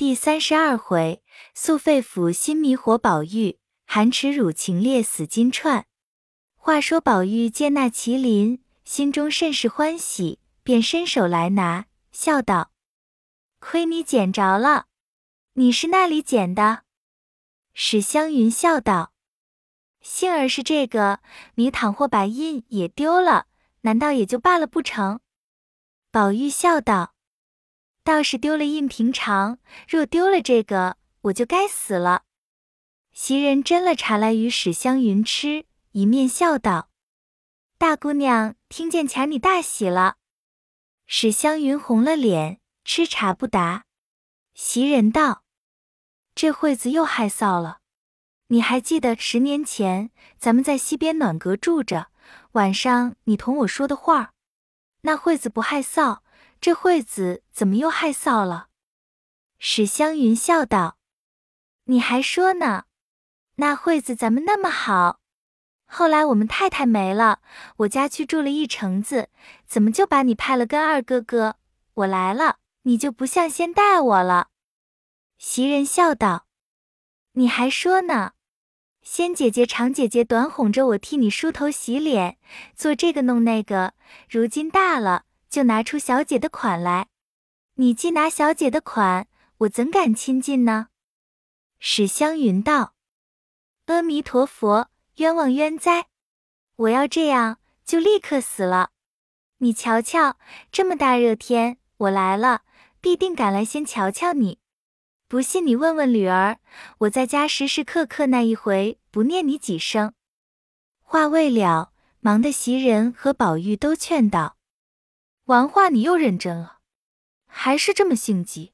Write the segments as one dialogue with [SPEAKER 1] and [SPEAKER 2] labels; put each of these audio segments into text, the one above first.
[SPEAKER 1] 第三十二回，素肺腑心迷活宝玉，含耻辱情烈死金钏。话说宝玉见那麒麟，心中甚是欢喜，便伸手来拿，笑道：“亏你捡着了，你是那里捡的？”史湘云笑道：“幸儿是这个，你倘或把印也丢了，难道也就罢了不成？”宝玉笑道。倒是丢了印平常，若丢了这个，我就该死了。袭人斟了茶来与史湘云吃，一面笑道：“大姑娘听见前你大喜了。”史湘云红了脸，吃茶不答。袭人道：“这会子又害臊了。你还记得十年前咱们在西边暖阁住着，晚上你同我说的话？那惠子不害臊。”这会子怎么又害臊了？史湘云笑道：“你还说呢？那惠子咱们那么好，后来我们太太没了，我家去住了一城子，怎么就把你派了跟二哥哥？我来了，你就不像先待我了。”袭人笑道：“你还说呢？仙姐姐、长姐姐短哄着我替你梳头洗脸，做这个弄那个，如今大了。”就拿出小姐的款来，你既拿小姐的款，我怎敢亲近呢？史湘云道：“阿弥陀佛，冤枉冤哉！我要这样，就立刻死了。你瞧瞧，这么大热天，我来了，必定赶来先瞧瞧你。不信你问问吕儿，我在家时时刻刻那一回不念你几声。”话未了，忙的袭人和宝玉都劝道。玩话，你又认真了，还是这么性急？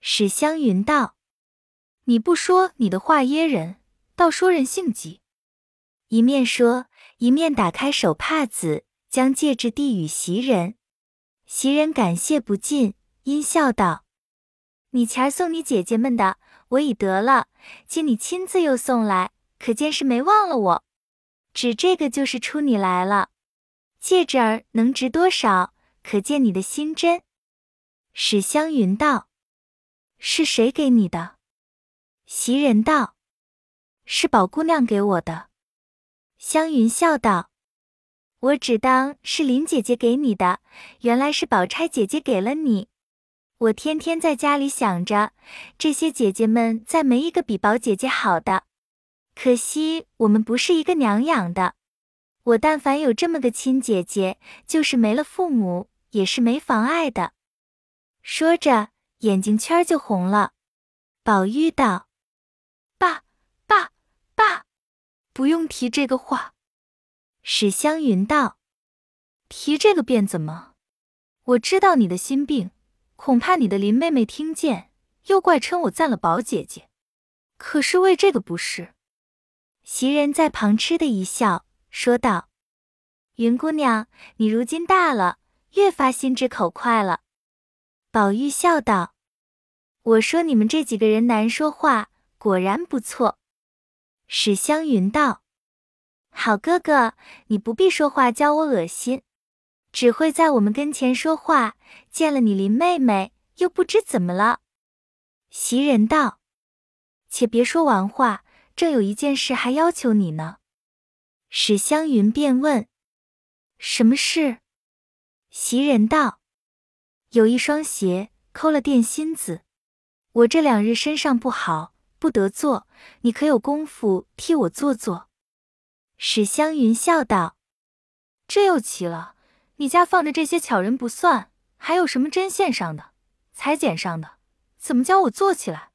[SPEAKER 1] 史湘云道：“你不说你的话噎人，倒说人性急。”一面说，一面打开手帕子，将戒指递与袭人。袭人感谢不尽，阴笑道：“你前儿送你姐姐们的，我已得了，今你亲自又送来，可见是没忘了我。只这个就是出你来了，戒指儿能值多少？”可见你的心真。史湘云道：“是谁给你的？”袭人道：“是宝姑娘给我的。”湘云笑道：“我只当是林姐姐给你的，原来是宝钗姐姐给了你。我天天在家里想着，这些姐姐们再没一个比宝姐姐好的。可惜我们不是一个娘养的。我但凡有这么个亲姐姐，就是没了父母。”也是没妨碍的。说着，眼睛圈就红了。宝玉道：“爸爸爸，不用提这个话。”史湘云道：“提这个便怎么？我知道你的心病，恐怕你的林妹妹听见，又怪称我赞了宝姐姐。可是为这个不是。”袭人在旁嗤的一笑，说道：“云姑娘，你如今大了。”越发心直口快了。宝玉笑道：“我说你们这几个人难说话，果然不错。”史湘云道：“好哥哥，你不必说话教我恶心，只会在我们跟前说话，见了你林妹妹又不知怎么了。”袭人道：“且别说完话，正有一件事还要求你呢。”史湘云便问：“什么事？”袭人道：“有一双鞋抠了垫心子，我这两日身上不好，不得做，你可有功夫替我做做？”史湘云笑道：“这又奇了，你家放着这些巧人不算，还有什么针线上的、裁剪上的，怎么教我做起来？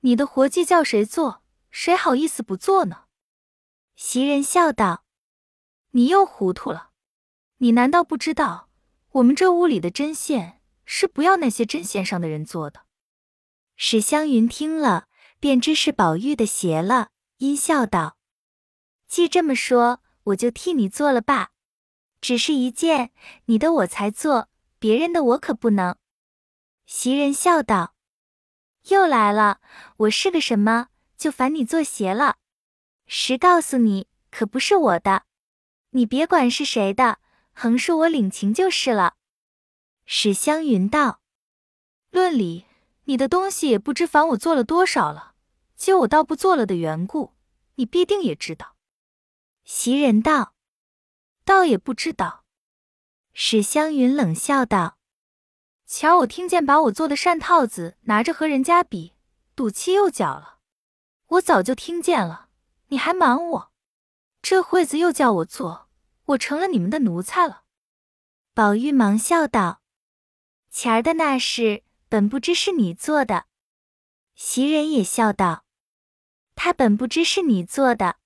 [SPEAKER 1] 你的活计叫谁做，谁好意思不做呢？”袭人笑道：“你又糊涂了，你难道不知道？”我们这屋里的针线是不要那些针线上的人做的。史湘云听了，便知是宝玉的鞋了，阴笑道：“既这么说，我就替你做了罢。只是一件，你的我才做，别人的我可不能。”袭人笑道：“又来了，我是个什么，就烦你做鞋了？实告诉你，可不是我的，你别管是谁的。”横竖我领情就是了。史湘云道：“论理，
[SPEAKER 2] 你的东西也不知烦我做了多少了，就我倒不做了的缘故，你必定也知道。
[SPEAKER 1] 袭人道：“
[SPEAKER 2] 倒也不知道。”
[SPEAKER 1] 史湘云冷笑道：“
[SPEAKER 2] 瞧我听见把我做的扇套子拿着和人家比，赌气又搅了。我早就听见了，你还瞒我，这会子又叫我做，我成了你们的奴才了。”
[SPEAKER 1] 宝玉忙笑道：“前儿的那事，本不知是你做的。”袭人也笑道：“他本不知是你做的。”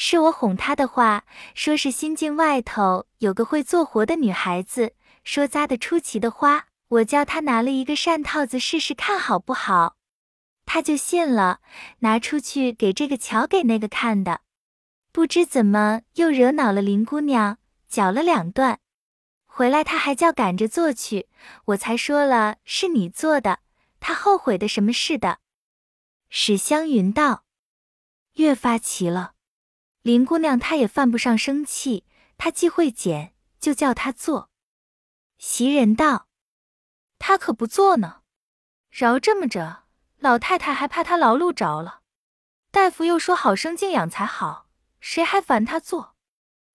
[SPEAKER 1] 是我哄他的话，说是新境外头有个会做活的女孩子，说扎得出奇的花，我叫他拿了一个扇套子试试看好不好，他就信了，拿出去给这个瞧给那个看的，不知怎么又惹恼了林姑娘，搅了两段，回来他还叫赶着做去，我才说了是你做的，他后悔的什么似的。史湘云道：“越发奇了。”林姑娘她也犯不上生气，她既会捡，就叫她做。袭人道：“
[SPEAKER 2] 她可不做呢，饶这么着，老太太还怕她劳碌着了。大夫又说好生静养才好，谁还烦他做？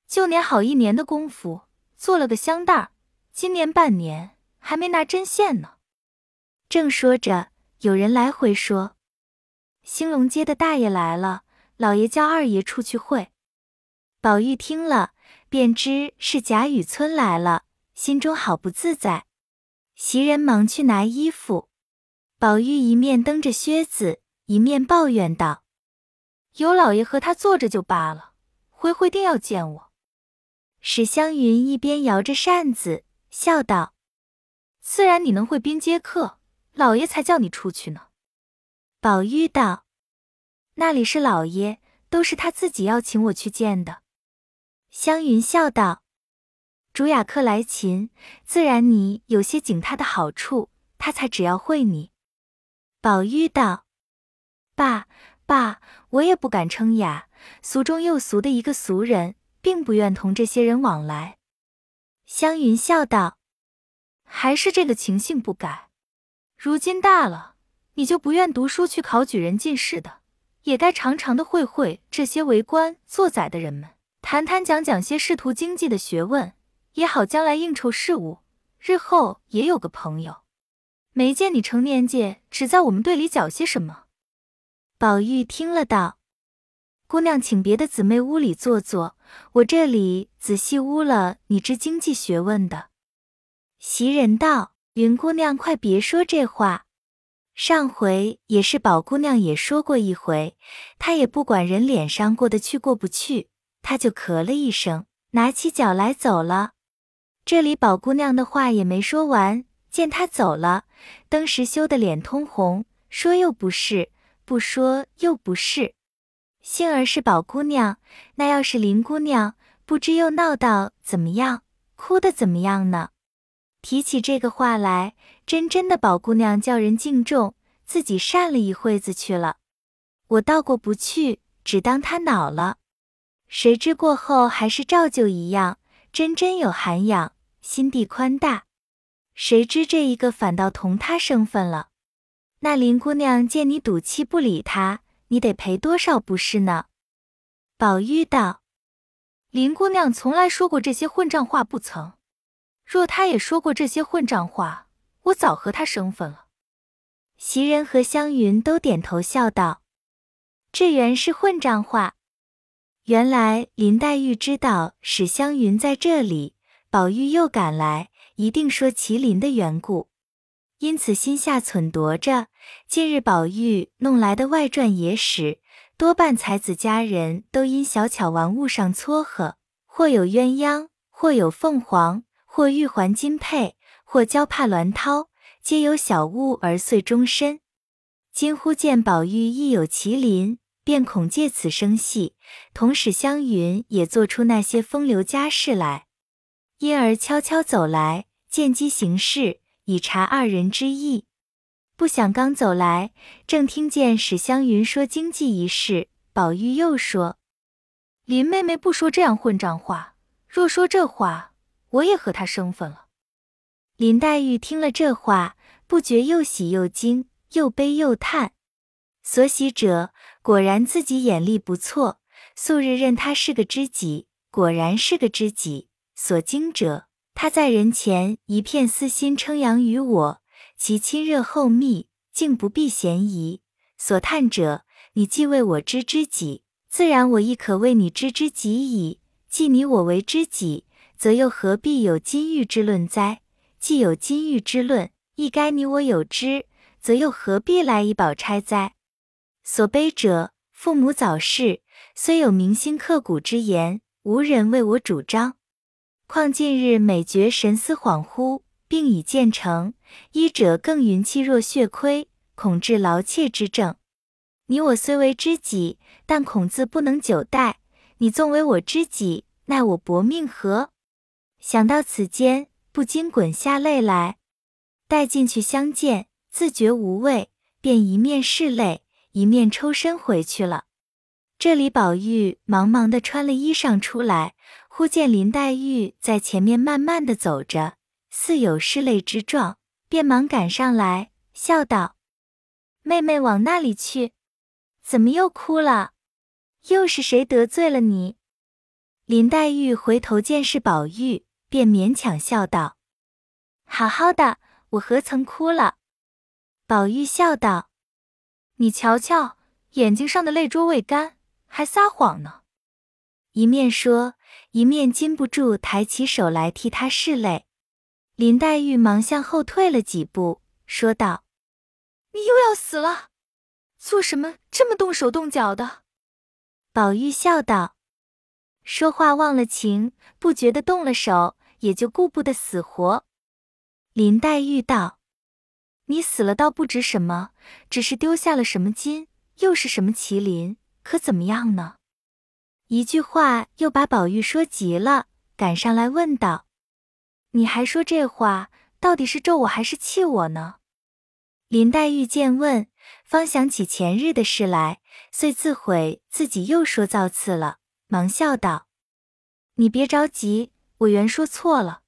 [SPEAKER 2] 就年好一年的功夫，做了个香袋儿，今年半年还没拿针线呢。”
[SPEAKER 1] 正说着，有人来回说：“兴隆街的大爷来了。”老爷叫二爷出去会，宝玉听了，便知是贾雨村来了，心中好不自在。袭人忙去拿衣服，宝玉一面蹬着靴子，一面抱怨道：“
[SPEAKER 2] 有老爷和他坐着就罢了，回回定要见我。”
[SPEAKER 1] 史湘云一边摇着扇子，笑道：“
[SPEAKER 2] 自然你能会宾接客，老爷才叫你出去呢。”
[SPEAKER 1] 宝玉道。那里是老爷，都是他自己要请我去见的。湘云笑道：“主雅客来勤，自然你有些景他的好处，他才只要会你。”宝玉道：“爸爸，我也不敢称雅，俗中又俗的一个俗人，并不愿同这些人往来。”湘云笑道：“
[SPEAKER 2] 还是这个情性不改。如今大了，你就不愿读书去考举人进士的。”也该常常的会会这些为官做宰的人们，谈谈讲讲些仕途经济的学问，也好将来应酬事务，日后也有个朋友。没见你成年界只在我们队里搅些什么？
[SPEAKER 1] 宝玉听了道：“姑娘请别的姊妹屋里坐坐，我这里仔细污了你知经济学问的。”袭人道：“云姑娘快别说这话。”上回也是宝姑娘也说过一回，她也不管人脸上过得去过不去，她就咳了一声，拿起脚来走了。这里宝姑娘的话也没说完，见她走了，登时羞得脸通红，说又不是，不说又不是。幸而是宝姑娘，那要是林姑娘，不知又闹到怎么样，哭得怎么样呢？提起这个话来，真真的宝姑娘叫人敬重，自己扇了一会子去了。我倒过不去，只当她恼了。谁知过后还是照旧一样，真真有涵养，心地宽大。谁知这一个反倒同她生分了。那林姑娘见你赌气不理她，你得赔多少不是呢？宝玉道：“
[SPEAKER 2] 林姑娘从来说过这些混账话不曾。”若她也说过这些混账话，我早和她生分了。
[SPEAKER 1] 袭人和湘云都点头笑道：“这原是混账话。”原来林黛玉知道史湘云在这里，宝玉又赶来，一定说麒麟的缘故，因此心下忖度着。近日宝玉弄来的外传野史，多半才子佳人都因小巧玩物上撮合，或有鸳鸯，或有凤凰。或玉环金佩，或娇帕鸾绦，皆有小物而遂终身。今忽见宝玉亦有麒麟，便恐借此生戏，同使湘云也做出那些风流佳事来，因而悄悄走来，见机行事，以察二人之意。不想刚走来，正听见史湘云说经济一事，宝玉又说：“
[SPEAKER 2] 林妹妹不说这样混账话，若说这话。”我也和他生分了。
[SPEAKER 1] 林黛玉听了这话，不觉又喜又惊，又悲又叹。所喜者果然自己眼力不错，素日认他是个知己，果然是个知己。所惊者，他在人前一片私心称扬于我，其亲热厚密，竟不避嫌疑。所叹者，你既为我知知己，自然我亦可为你知知己矣。既你我为知己，则又何必有金玉之论哉？既有金玉之论，亦该你我有之，则又何必来以宝钗哉？所悲者，父母早逝，虽有铭心刻骨之言，无人为我主张。况近日每觉神思恍惚，病已渐成，医者更云气若血亏，恐致劳怯之症。你我虽为知己，但恐自不能久待。你纵为我知己，奈我薄命何？想到此间，不禁滚下泪来。待进去相见，自觉无味，便一面拭泪，一面抽身回去了。这里宝玉忙忙的穿了衣裳出来。忽见林黛玉在前面慢慢的走着，似有拭泪之状，便忙赶上来，笑道：“妹妹往那里去？怎么又哭了？又是谁得罪了你？”林黛玉回头见是宝玉，便勉强笑道：“好好的，我何曾哭了？”宝玉笑道：“你瞧瞧，眼睛上的泪珠未干，还撒谎呢。”一面说。一面禁不住抬起手来替他拭泪，林黛玉忙向后退了几步，说道：“
[SPEAKER 2] 你又要死了，做什么这么动手动脚的？”
[SPEAKER 1] 宝玉笑道：“说话忘了情，不觉得动了手，也就顾不得死活。”林黛玉道：“你死了倒不值什么，只是丢下了什么金，又是什么麒麟，可怎么样呢？”一句话又把宝玉说急了，赶上来问道：“你还说这话，到底是咒我还是气我呢？”林黛玉见问，方想起前日的事来，遂自悔自己又说造次了，忙笑道：“你别着急，我原说错了，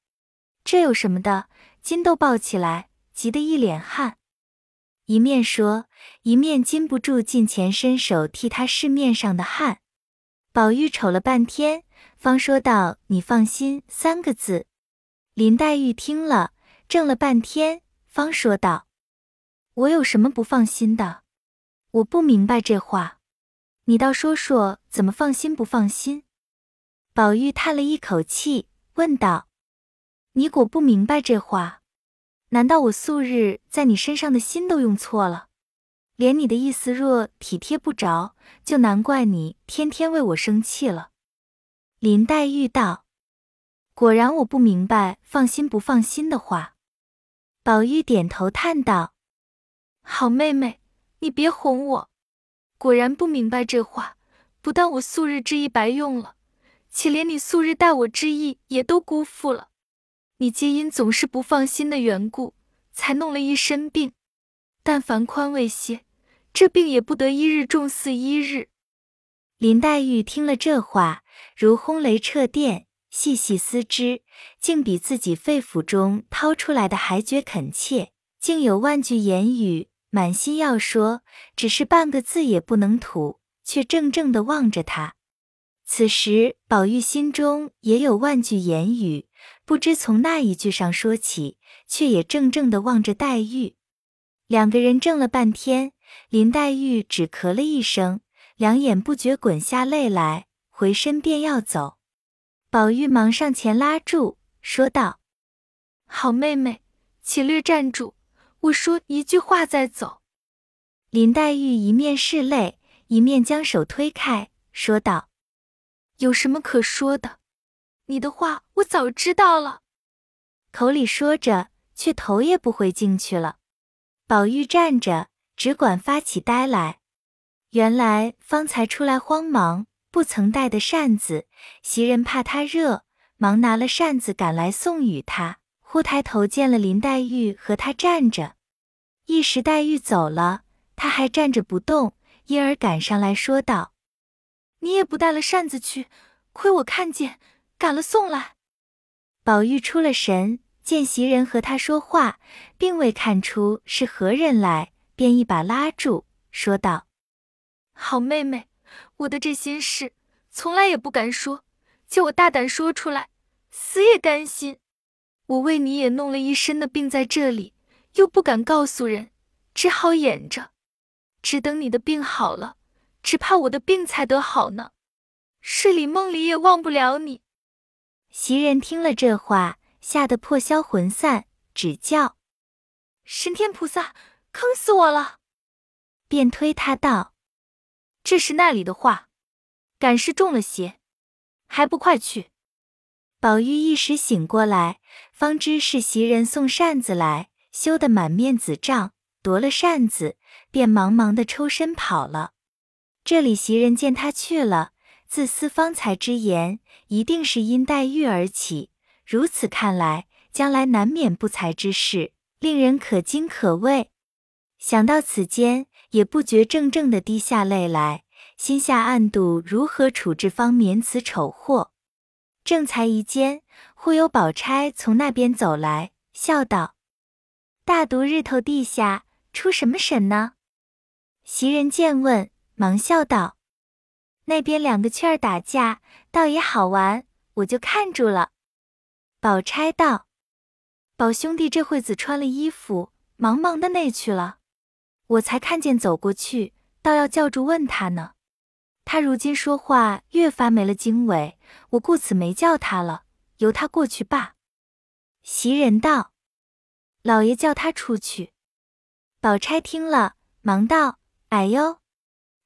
[SPEAKER 1] 这有什么的？”金都抱起来，急得一脸汗，一面说，一面禁不住近前伸手替他拭面上的汗。宝玉瞅了半天，方说道：“你放心。”三个字。林黛玉听了，怔了半天，方说道：“我有什么不放心的？我不明白这话，你倒说说，怎么放心不放心？”宝玉叹了一口气，问道：“你果不明白这话？难道我素日在你身上的心都用错了？”连你的意思若体贴不着，就难怪你天天为我生气了。林黛玉道：“果然我不明白放心不放心的话。”宝玉点头叹道：“
[SPEAKER 2] 好妹妹，你别哄我。果然不明白这话，不但我素日之意白用了，且连你素日待我之意也都辜负了。你皆因总是不放心的缘故，才弄了一身病。但凡宽慰些。”这病也不得一日重似一日。
[SPEAKER 1] 林黛玉听了这话，如轰雷掣电，细细思之，竟比自己肺腑中掏出来的还觉恳切，竟有万句言语，满心要说，只是半个字也不能吐，却怔怔的望着他。此时宝玉心中也有万句言语，不知从那一句上说起，却也怔怔的望着黛玉。两个人怔了半天。林黛玉只咳了一声，两眼不觉滚下泪来，回身便要走。宝玉忙上前拉住，说道：“
[SPEAKER 2] 好妹妹，且略站住，我说一句话再走。”
[SPEAKER 1] 林黛玉一面拭泪，一面将手推开，说道：“
[SPEAKER 2] 有什么可说的？你的话我早知道了。”
[SPEAKER 1] 口里说着，却头也不回进去了。宝玉站着。只管发起呆来，原来方才出来慌忙，不曾带的扇子，袭人怕他热，忙拿了扇子赶来送与他。忽抬头见了林黛玉和他站着，一时黛玉走了，他还站着不动，因而赶上来说道：“
[SPEAKER 2] 你也不带了扇子去，亏我看见，赶了送来。”
[SPEAKER 1] 宝玉出了神，见袭人和他说话，并未看出是何人来。便一把拉住，说道：“
[SPEAKER 2] 好妹妹，我的这心事从来也不敢说，叫我大胆说出来，死也甘心。我为你也弄了一身的病在这里，又不敢告诉人，只好掩着，只等你的病好了，只怕我的病才得好呢。睡里梦里也忘不了你。”
[SPEAKER 1] 袭人听了这话，吓得破销魂散，只叫：“
[SPEAKER 2] 神天菩萨，坑死我了！”
[SPEAKER 1] 便推他道：“
[SPEAKER 2] 这是那里的话，敢是中了邪，还不快去！”
[SPEAKER 1] 宝玉一时醒过来，方知是袭人送扇子来，羞得满面紫胀，夺了扇子，便忙忙的抽身跑了。这里袭人见他去了。自思方才之言，一定是因黛玉而起。如此看来，将来难免不才之事，令人可惊可畏。想到此间，也不觉怔怔的滴下泪来，心下暗度如何处置方免此丑祸。正才一间，忽有宝钗从那边走来，笑道：“大毒日头地下出什么神呢？”袭人见问，忙笑道。那边两个雀儿打架，倒也好玩，我就看住了。宝钗道：“宝兄弟这会子穿了衣服，忙忙的内去了，我才看见走过去，倒要叫住问他呢。他如今说话越发没了经纬，我故此没叫他了，由他过去罢。”袭人道：“老爷叫他出去。”宝钗听了，忙道：“哎呦，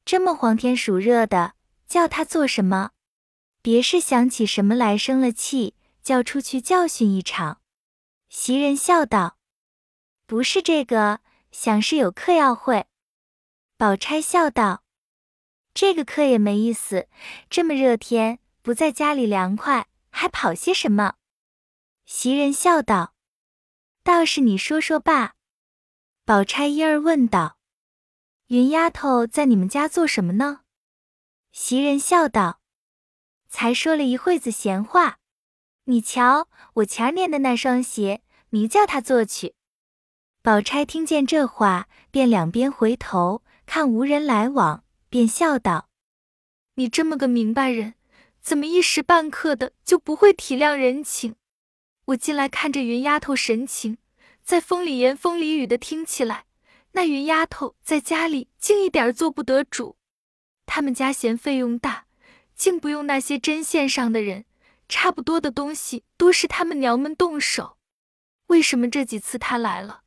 [SPEAKER 1] 这么黄天暑热的。”叫他做什么？别是想起什么来生了气，叫出去教训一场。袭人笑道：“不是这个，想是有课要会。”宝钗笑道：“这个课也没意思，这么热天不在家里凉快，还跑些什么？”袭人笑道：“倒是你说说罢。”宝钗一儿问道：“云丫头在你们家做什么呢？”袭人笑道：“才说了一会子闲话，你瞧我前儿念的那双鞋，你叫他做去。”宝钗听见这话，便两边回头看无人来往，便笑道：“
[SPEAKER 2] 你这么个明白人，怎么一时半刻的就不会体谅人情？我进来看着云丫头神情，在风里言风里语的听起来，那云丫头在家里竟一点做不得主。”他们家嫌费用大，竟不用那些针线上的人，差不多的东西都是他们娘们动手。为什么这几次她来了，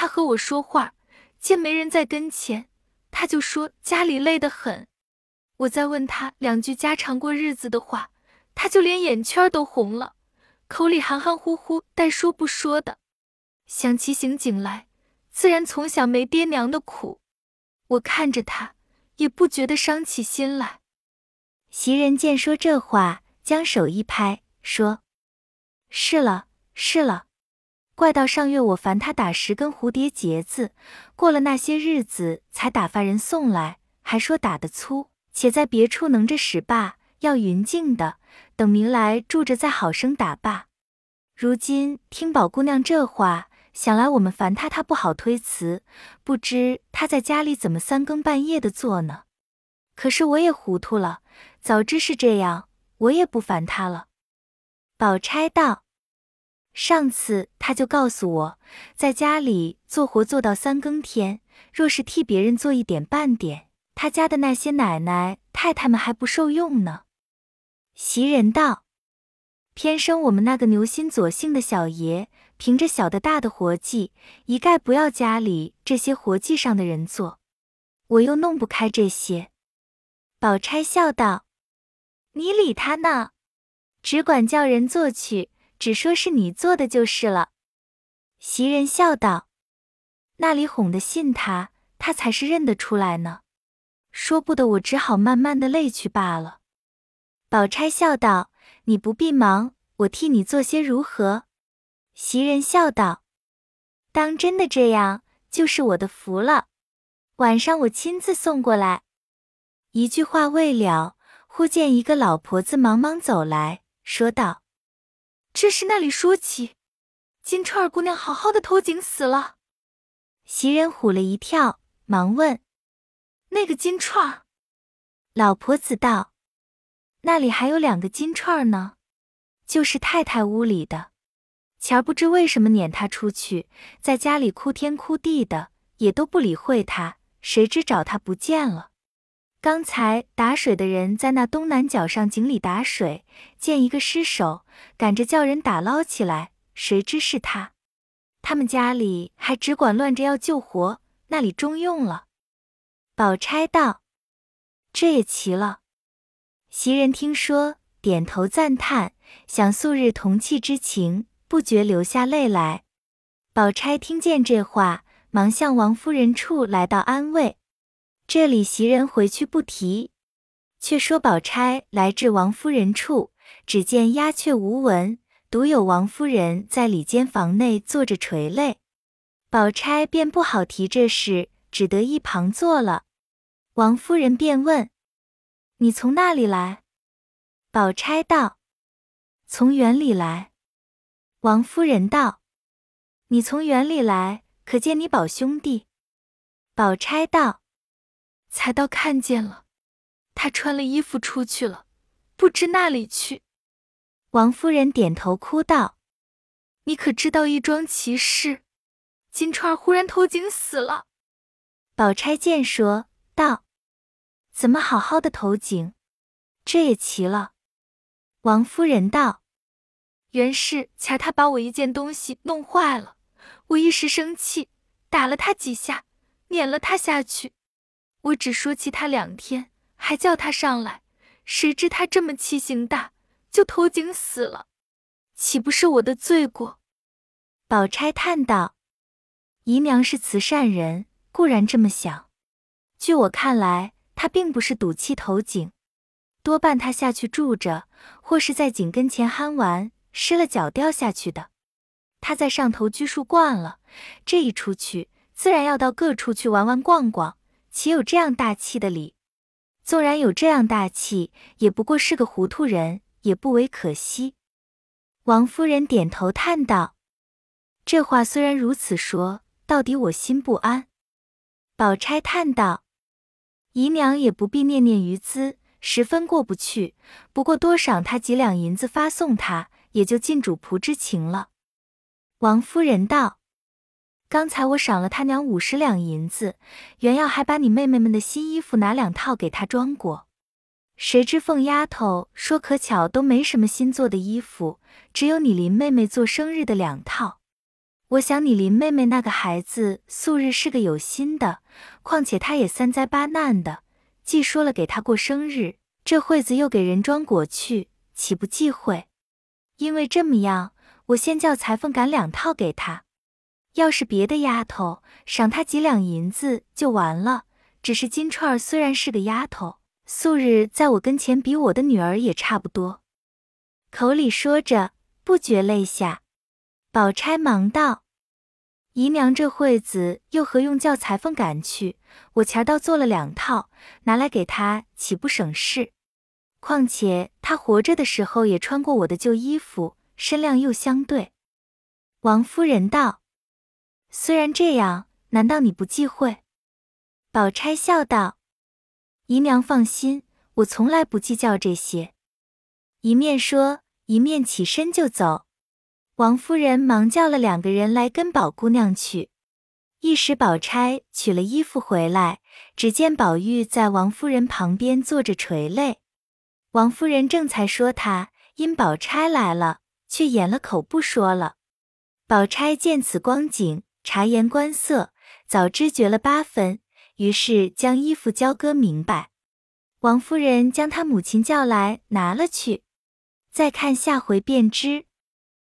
[SPEAKER 2] 他和我说话，见没人在跟前，他就说家里累得很。我再问他两句家常过日子的话，他就连眼圈都红了，口里含含糊糊，带说不说的。想起刑警来，自然从小没爹娘的苦。我看着他。也不觉得伤起心来。
[SPEAKER 1] 袭人见说这话，将手一拍，说：“是了，是了。怪到上月我烦他打十根蝴蝶结子，过了那些日子才打发人送来，还说打得粗，且在别处能着使罢，要匀净的，等明来住着再好生打罢。如今听宝姑娘这话。”想来我们烦他，他不好推辞。不知他在家里怎么三更半夜的做呢？可是我也糊涂了，早知是这样，我也不烦他了。宝钗道：“上次他就告诉我，在家里做活做到三更天，若是替别人做一点半点，他家的那些奶奶太太们还不受用呢。”袭人道：“偏生我们那个牛心左姓的小爷。”凭着小的大的活计，一概不要家里这些活计上的人做，我又弄不开这些。宝钗笑道：“你理他呢，只管叫人做去，只说是你做的就是了。”袭人笑道：“那里哄得信他，他才是认得出来呢。说不得，我只好慢慢的累去罢了。”宝钗笑道：“你不必忙，我替你做些如何？”袭人笑道：“当真的这样，就是我的福了。晚上我亲自送过来。”一句话未了，忽见一个老婆子忙忙走来说道：“
[SPEAKER 2] 这是那里说起，金钏儿姑娘好好的投井死了。”
[SPEAKER 1] 袭人唬了一跳，忙问：“
[SPEAKER 2] 那个金串？”
[SPEAKER 1] 老婆子道：“那里还有两个金串呢，就是太太屋里的。前儿不知为什么撵她出去，在家里哭天哭地的，也都不理会她。谁知找她不见了。刚才打水的人在那东南角上井里打水，见一个尸首，赶着叫人打捞起来，谁知是他。他们家里还只管乱着要救活，那里中用了。”宝钗道。这也奇了。袭人听说，点头赞叹，想素日同气之情，不觉流下泪来。宝钗听见这话，忙向王夫人处来到安慰。这里袭人回去不提，却说宝钗来至王夫人处，只见鸦雀无闻，独有王夫人在里间房内坐着垂泪。宝钗便不好提这事，只得一旁坐了。王夫人便问：“你从那里来？”宝钗道：“从园里来。”王夫人道：“你从园里来，可见你宝兄弟？”宝钗道：“
[SPEAKER 2] 才到看见了，他穿了衣服出去了，不知那里去。”
[SPEAKER 1] 王夫人点头哭道：“
[SPEAKER 2] 你可知道一桩奇事？金钏忽然投井死了。”
[SPEAKER 1] 宝钗见说道。怎么好好的投井？这也奇了。王夫人道：“
[SPEAKER 2] 原是前他把我一件东西弄坏了，我一时生气，打了他几下，撵了他下去。我只说气他两天，还叫他上来，谁知他这么气性大，就投井死了，岂不是我的罪过？”
[SPEAKER 1] 宝钗叹道：“姨娘是慈善人，固然这么想。据我看来。”他并不是赌气投井，多半他下去住着，或是在井跟前憨玩，失了脚掉下去的。他在上头拘束惯了，这一出去，自然要到各处去玩玩逛逛，岂有这样大气的理？纵然有这样大气，也不过是个糊涂人，也不为可惜。王夫人点头叹道：“这话虽然如此说，到底我心不安。”宝钗叹道。姨娘也不必念念于兹，十分过不去。不过多赏他几两银子发送他，也就尽主仆之情了。王夫人道：“刚才我赏了他娘五十两银子，原要还把你妹妹们的新衣服拿两套给他装过。谁知凤丫头说可巧都没什么新做的衣服，只有你林妹妹做生日的两套。”我想你林妹妹那个孩子素日是个有心的，况且她也三灾八难的，既说了给她过生日，这会子又给人装裹去，岂不忌讳？因为这么样，我先叫裁缝赶两套给她。要是别的丫头，赏她几两银子就完了。只是金钏儿虽然是个丫头，素日在我跟前比我的女儿也差不多。口里说着，不觉泪下。宝钗忙道：“姨娘这会子又何用叫裁缝赶去？我前儿倒做了两套，拿来给她，岂不省事？况且她活着的时候也穿过我的旧衣服，身量又相对。”王夫人道：“虽然这样，难道你不忌讳？”宝钗笑道：“姨娘放心，我从来不计较这些。”一面说，一面起身就走。王夫人忙叫了两个人来跟宝姑娘去。一时宝钗取了衣服回来，只见宝玉在王夫人旁边坐着垂泪。王夫人正才说他，因宝钗来了，却掩了口不说了。宝钗见此光景，察言观色，早知觉了八分，于是将衣服交割明白。王夫人将她母亲叫来拿了去，再看下回便知。